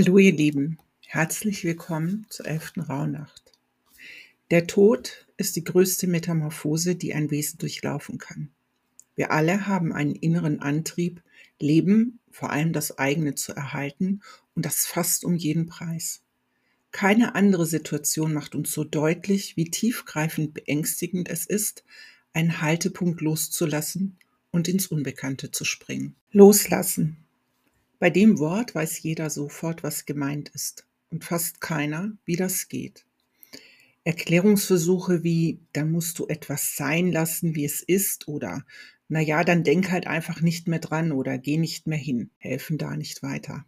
Hallo ihr Lieben, herzlich willkommen zur elften Rauhnacht. Der Tod ist die größte Metamorphose, die ein Wesen durchlaufen kann. Wir alle haben einen inneren Antrieb, Leben, vor allem das eigene zu erhalten und das fast um jeden Preis. Keine andere Situation macht uns so deutlich, wie tiefgreifend beängstigend es ist, einen Haltepunkt loszulassen und ins Unbekannte zu springen. Loslassen. Bei dem Wort weiß jeder sofort, was gemeint ist und fast keiner, wie das geht. Erklärungsversuche wie, dann musst du etwas sein lassen, wie es ist oder na ja, dann denk halt einfach nicht mehr dran oder geh nicht mehr hin, helfen da nicht weiter.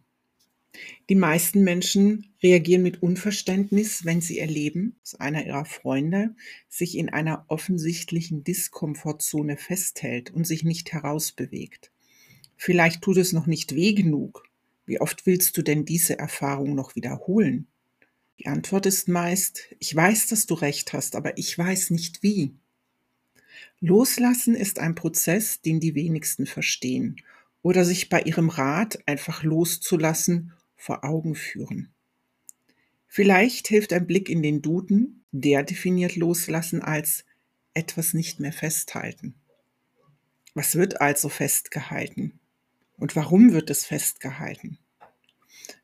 Die meisten Menschen reagieren mit Unverständnis, wenn sie erleben, dass einer ihrer Freunde sich in einer offensichtlichen Diskomfortzone festhält und sich nicht herausbewegt. Vielleicht tut es noch nicht weh genug. Wie oft willst du denn diese Erfahrung noch wiederholen? Die Antwort ist meist, ich weiß, dass du recht hast, aber ich weiß nicht wie. Loslassen ist ein Prozess, den die wenigsten verstehen oder sich bei ihrem Rat einfach loszulassen vor Augen führen. Vielleicht hilft ein Blick in den Duden, der definiert Loslassen als etwas nicht mehr festhalten. Was wird also festgehalten? Und warum wird es festgehalten?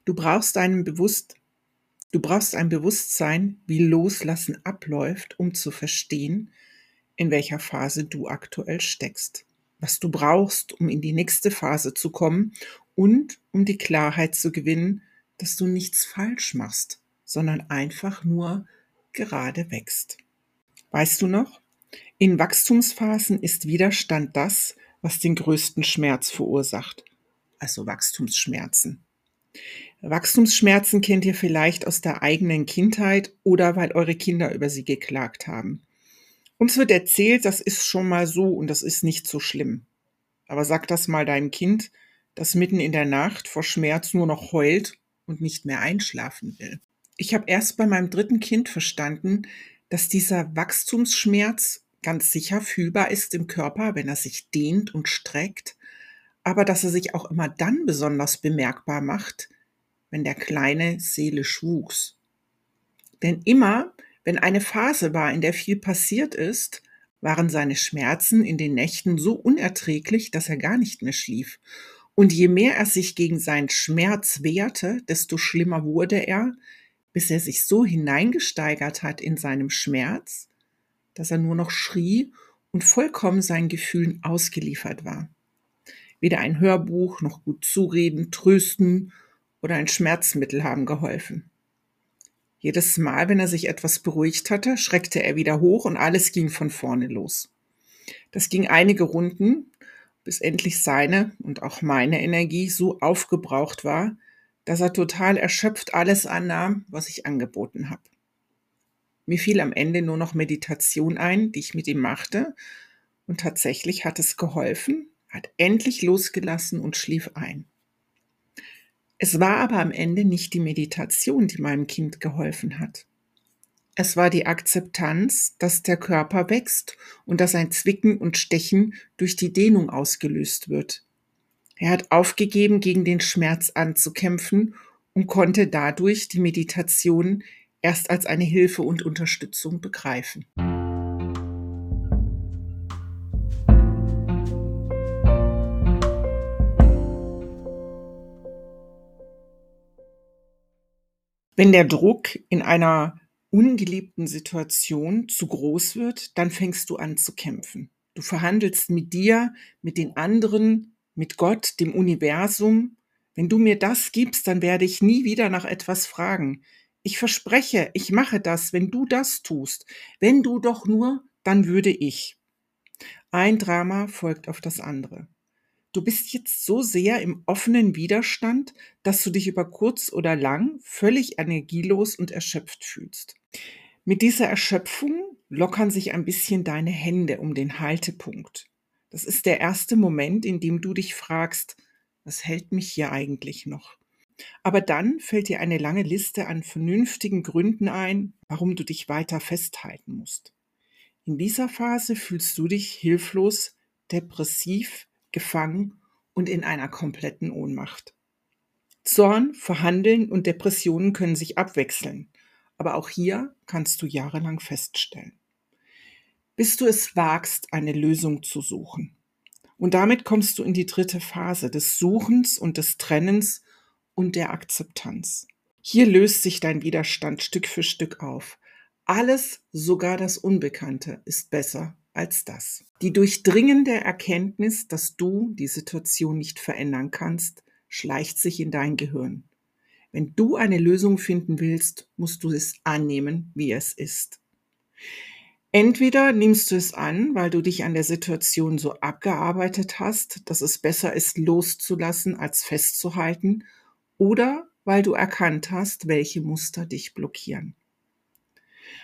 Du brauchst einen bewusst, du brauchst ein Bewusstsein, wie Loslassen abläuft, um zu verstehen, in welcher Phase du aktuell steckst, was du brauchst, um in die nächste Phase zu kommen und um die Klarheit zu gewinnen, dass du nichts falsch machst, sondern einfach nur gerade wächst. Weißt du noch? In Wachstumsphasen ist Widerstand das, was den größten Schmerz verursacht, also Wachstumsschmerzen. Wachstumsschmerzen kennt ihr vielleicht aus der eigenen Kindheit oder weil eure Kinder über sie geklagt haben. Uns wird erzählt, das ist schon mal so und das ist nicht so schlimm. Aber sag das mal deinem Kind, das mitten in der Nacht vor Schmerz nur noch heult und nicht mehr einschlafen will. Ich habe erst bei meinem dritten Kind verstanden, dass dieser Wachstumsschmerz ganz sicher fühlbar ist im Körper, wenn er sich dehnt und streckt, aber dass er sich auch immer dann besonders bemerkbar macht, wenn der Kleine seelisch wuchs. Denn immer, wenn eine Phase war, in der viel passiert ist, waren seine Schmerzen in den Nächten so unerträglich, dass er gar nicht mehr schlief und je mehr er sich gegen seinen Schmerz wehrte, desto schlimmer wurde er, bis er sich so hineingesteigert hat in seinem Schmerz, dass er nur noch schrie und vollkommen seinen Gefühlen ausgeliefert war. Weder ein Hörbuch noch gut zureden, trösten oder ein Schmerzmittel haben geholfen. Jedes Mal, wenn er sich etwas beruhigt hatte, schreckte er wieder hoch und alles ging von vorne los. Das ging einige Runden, bis endlich seine und auch meine Energie so aufgebraucht war, dass er total erschöpft alles annahm, was ich angeboten habe. Mir fiel am Ende nur noch Meditation ein, die ich mit ihm machte, und tatsächlich hat es geholfen, hat endlich losgelassen und schlief ein. Es war aber am Ende nicht die Meditation, die meinem Kind geholfen hat. Es war die Akzeptanz, dass der Körper wächst und dass ein Zwicken und Stechen durch die Dehnung ausgelöst wird. Er hat aufgegeben, gegen den Schmerz anzukämpfen und konnte dadurch die Meditation erst als eine Hilfe und Unterstützung begreifen. Wenn der Druck in einer ungeliebten Situation zu groß wird, dann fängst du an zu kämpfen. Du verhandelst mit dir, mit den anderen, mit Gott, dem Universum. Wenn du mir das gibst, dann werde ich nie wieder nach etwas fragen. Ich verspreche, ich mache das, wenn du das tust. Wenn du doch nur, dann würde ich. Ein Drama folgt auf das andere. Du bist jetzt so sehr im offenen Widerstand, dass du dich über kurz oder lang völlig energielos und erschöpft fühlst. Mit dieser Erschöpfung lockern sich ein bisschen deine Hände um den Haltepunkt. Das ist der erste Moment, in dem du dich fragst, was hält mich hier eigentlich noch? Aber dann fällt dir eine lange Liste an vernünftigen Gründen ein, warum du dich weiter festhalten musst. In dieser Phase fühlst du dich hilflos, depressiv, gefangen und in einer kompletten Ohnmacht. Zorn, Verhandeln und Depressionen können sich abwechseln, aber auch hier kannst du jahrelang feststellen. Bis du es wagst, eine Lösung zu suchen. Und damit kommst du in die dritte Phase des Suchens und des Trennens und der Akzeptanz. Hier löst sich dein Widerstand Stück für Stück auf. Alles, sogar das Unbekannte, ist besser als das. Die durchdringende Erkenntnis, dass du die Situation nicht verändern kannst, schleicht sich in dein Gehirn. Wenn du eine Lösung finden willst, musst du es annehmen, wie es ist. Entweder nimmst du es an, weil du dich an der Situation so abgearbeitet hast, dass es besser ist, loszulassen, als festzuhalten, oder weil du erkannt hast, welche Muster dich blockieren.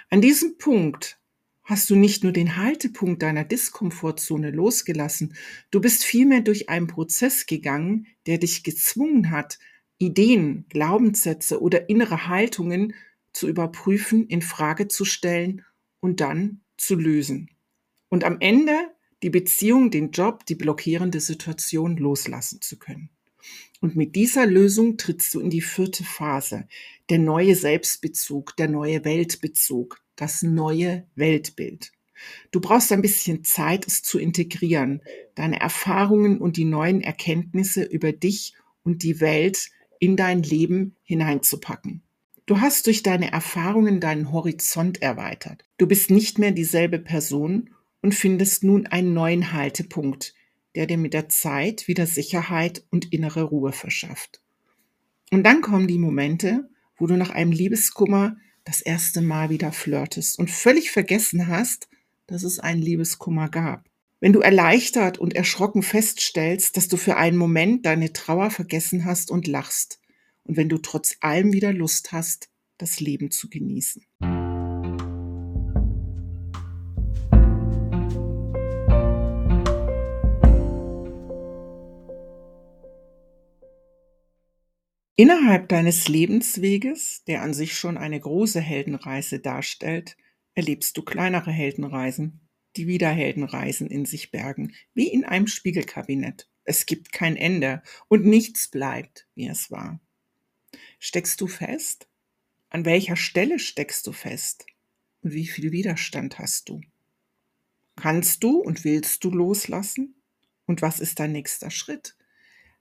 An diesem Punkt hast du nicht nur den Haltepunkt deiner Diskomfortzone losgelassen, du bist vielmehr durch einen Prozess gegangen, der dich gezwungen hat, Ideen, Glaubenssätze oder innere Haltungen zu überprüfen, in Frage zu stellen und dann zu lösen. Und am Ende die Beziehung, den Job, die blockierende Situation loslassen zu können. Und mit dieser Lösung trittst du in die vierte Phase, der neue Selbstbezug, der neue Weltbezug, das neue Weltbild. Du brauchst ein bisschen Zeit, es zu integrieren, deine Erfahrungen und die neuen Erkenntnisse über dich und die Welt in dein Leben hineinzupacken. Du hast durch deine Erfahrungen deinen Horizont erweitert. Du bist nicht mehr dieselbe Person und findest nun einen neuen Haltepunkt, der dir mit der Zeit wieder Sicherheit und innere Ruhe verschafft. Und dann kommen die Momente, wo du nach einem Liebeskummer das erste Mal wieder flirtest und völlig vergessen hast, dass es einen Liebeskummer gab. Wenn du erleichtert und erschrocken feststellst, dass du für einen Moment deine Trauer vergessen hast und lachst. Und wenn du trotz allem wieder Lust hast, das Leben zu genießen. Innerhalb deines Lebensweges, der an sich schon eine große Heldenreise darstellt, erlebst du kleinere Heldenreisen, die wieder Heldenreisen in sich bergen, wie in einem Spiegelkabinett. Es gibt kein Ende und nichts bleibt, wie es war. Steckst du fest? An welcher Stelle steckst du fest? Und wie viel Widerstand hast du? Kannst du und willst du loslassen? Und was ist dein nächster Schritt?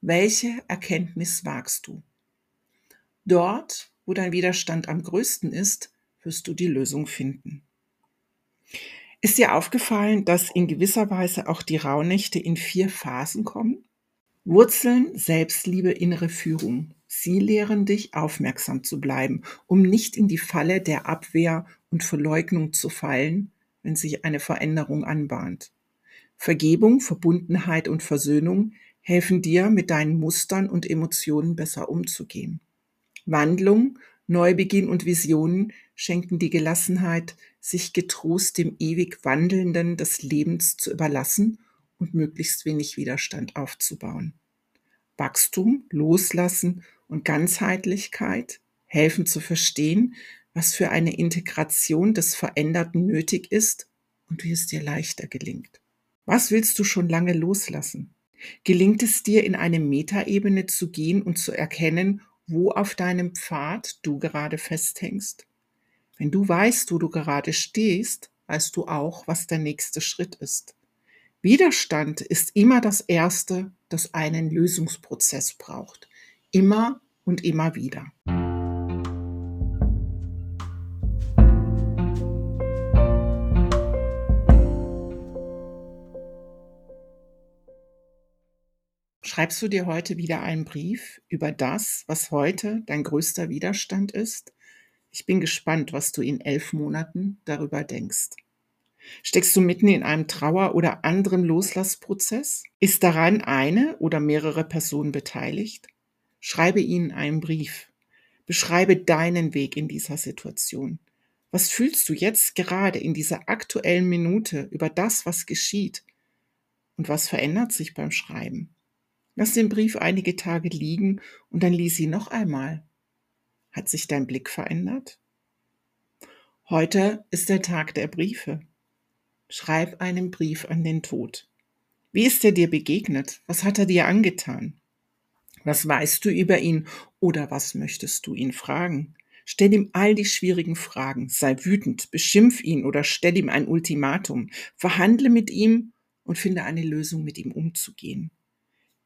Welche Erkenntnis wagst du? Dort, wo dein Widerstand am größten ist, wirst du die Lösung finden. Ist dir aufgefallen, dass in gewisser Weise auch die Rauhnächte in vier Phasen kommen? Wurzeln, Selbstliebe, innere Führung. Sie lehren dich, aufmerksam zu bleiben, um nicht in die Falle der Abwehr und Verleugnung zu fallen, wenn sich eine Veränderung anbahnt. Vergebung, Verbundenheit und Versöhnung helfen dir, mit deinen Mustern und Emotionen besser umzugehen. Wandlung, Neubeginn und Visionen schenken die Gelassenheit, sich getrost dem ewig Wandelnden des Lebens zu überlassen und möglichst wenig Widerstand aufzubauen. Wachstum, Loslassen und Ganzheitlichkeit helfen zu verstehen, was für eine Integration des Veränderten nötig ist und wie es dir leichter gelingt. Was willst du schon lange loslassen? Gelingt es dir, in eine Metaebene zu gehen und zu erkennen, wo auf deinem Pfad du gerade festhängst. Wenn du weißt, wo du gerade stehst, weißt du auch, was der nächste Schritt ist. Widerstand ist immer das Erste, das einen Lösungsprozess braucht. Immer und immer wieder. Schreibst du dir heute wieder einen Brief über das, was heute dein größter Widerstand ist? Ich bin gespannt, was du in elf Monaten darüber denkst. Steckst du mitten in einem Trauer- oder anderen Loslassprozess? Ist daran eine oder mehrere Personen beteiligt? Schreibe ihnen einen Brief. Beschreibe deinen Weg in dieser Situation. Was fühlst du jetzt gerade in dieser aktuellen Minute über das, was geschieht? Und was verändert sich beim Schreiben? Lass den Brief einige Tage liegen und dann lies ihn noch einmal. Hat sich dein Blick verändert? Heute ist der Tag der Briefe. Schreib einen Brief an den Tod. Wie ist er dir begegnet? Was hat er dir angetan? Was weißt du über ihn oder was möchtest du ihn fragen? Stell ihm all die schwierigen Fragen, sei wütend, beschimpf ihn oder stell ihm ein Ultimatum, verhandle mit ihm und finde eine Lösung, mit ihm umzugehen.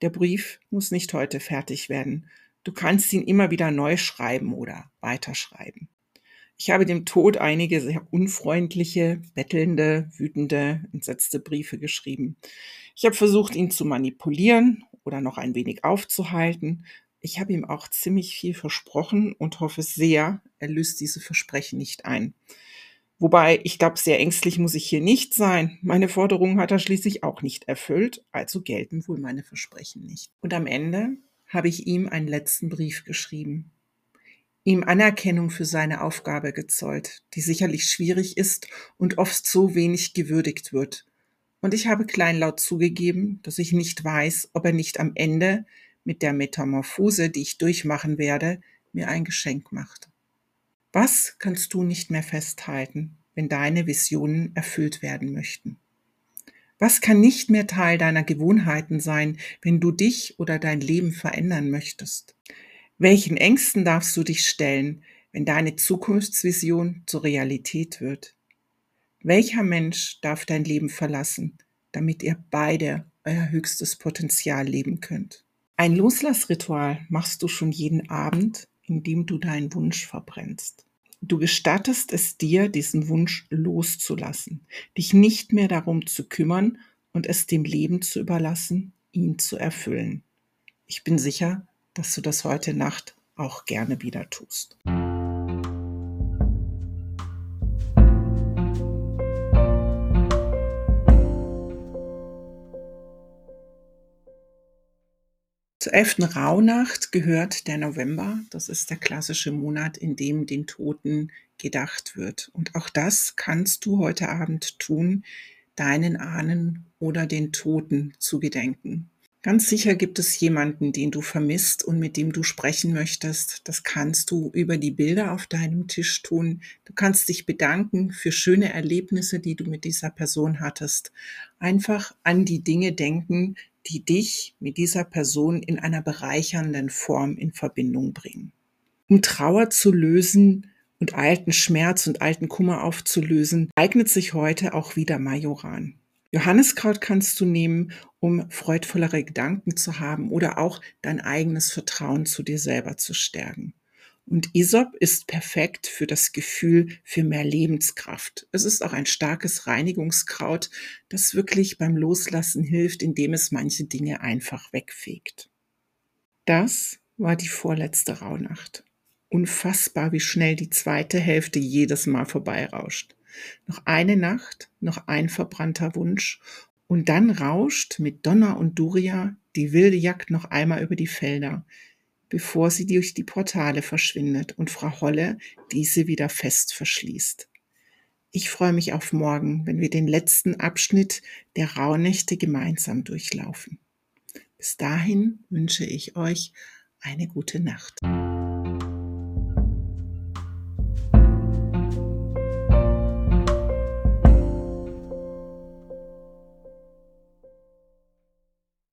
Der Brief muss nicht heute fertig werden. Du kannst ihn immer wieder neu schreiben oder weiterschreiben. Ich habe dem Tod einige sehr unfreundliche, bettelnde, wütende, entsetzte Briefe geschrieben. Ich habe versucht, ihn zu manipulieren oder noch ein wenig aufzuhalten. Ich habe ihm auch ziemlich viel versprochen und hoffe sehr, er löst diese Versprechen nicht ein. Wobei, ich glaube, sehr ängstlich muss ich hier nicht sein. Meine Forderungen hat er schließlich auch nicht erfüllt, also gelten wohl meine Versprechen nicht. Und am Ende habe ich ihm einen letzten Brief geschrieben. Ihm Anerkennung für seine Aufgabe gezollt, die sicherlich schwierig ist und oft so wenig gewürdigt wird. Und ich habe kleinlaut zugegeben, dass ich nicht weiß, ob er nicht am Ende mit der Metamorphose, die ich durchmachen werde, mir ein Geschenk macht. Was kannst du nicht mehr festhalten, wenn deine Visionen erfüllt werden möchten? Was kann nicht mehr Teil deiner Gewohnheiten sein, wenn du dich oder dein Leben verändern möchtest? Welchen Ängsten darfst du dich stellen, wenn deine Zukunftsvision zur Realität wird? Welcher Mensch darf dein Leben verlassen, damit ihr beide euer höchstes Potenzial leben könnt? Ein Loslassritual machst du schon jeden Abend, indem du deinen Wunsch verbrennst. Du gestattest es dir, diesen Wunsch loszulassen, dich nicht mehr darum zu kümmern und es dem Leben zu überlassen, ihn zu erfüllen. Ich bin sicher, dass du das heute Nacht auch gerne wieder tust. Zur elften Rauhnacht gehört der November. Das ist der klassische Monat, in dem den Toten gedacht wird. Und auch das kannst du heute Abend tun, deinen Ahnen oder den Toten zu gedenken. Ganz sicher gibt es jemanden, den du vermisst und mit dem du sprechen möchtest. Das kannst du über die Bilder auf deinem Tisch tun. Du kannst dich bedanken für schöne Erlebnisse, die du mit dieser Person hattest. Einfach an die Dinge denken, die dich mit dieser Person in einer bereichernden Form in Verbindung bringen. Um Trauer zu lösen und alten Schmerz und alten Kummer aufzulösen, eignet sich heute auch wieder Majoran. Johanniskraut kannst du nehmen, um freudvollere Gedanken zu haben oder auch dein eigenes Vertrauen zu dir selber zu stärken. Und Isop ist perfekt für das Gefühl für mehr Lebenskraft. Es ist auch ein starkes Reinigungskraut, das wirklich beim Loslassen hilft, indem es manche Dinge einfach wegfegt. Das war die vorletzte Rauhnacht. Unfassbar, wie schnell die zweite Hälfte jedes Mal vorbeirauscht. Noch eine Nacht, noch ein verbrannter Wunsch und dann rauscht mit Donner und Duria die wilde Jagd noch einmal über die Felder, bevor sie durch die Portale verschwindet und Frau Holle diese wieder fest verschließt. Ich freue mich auf morgen, wenn wir den letzten Abschnitt der Rauhnächte gemeinsam durchlaufen. Bis dahin wünsche ich euch eine gute Nacht.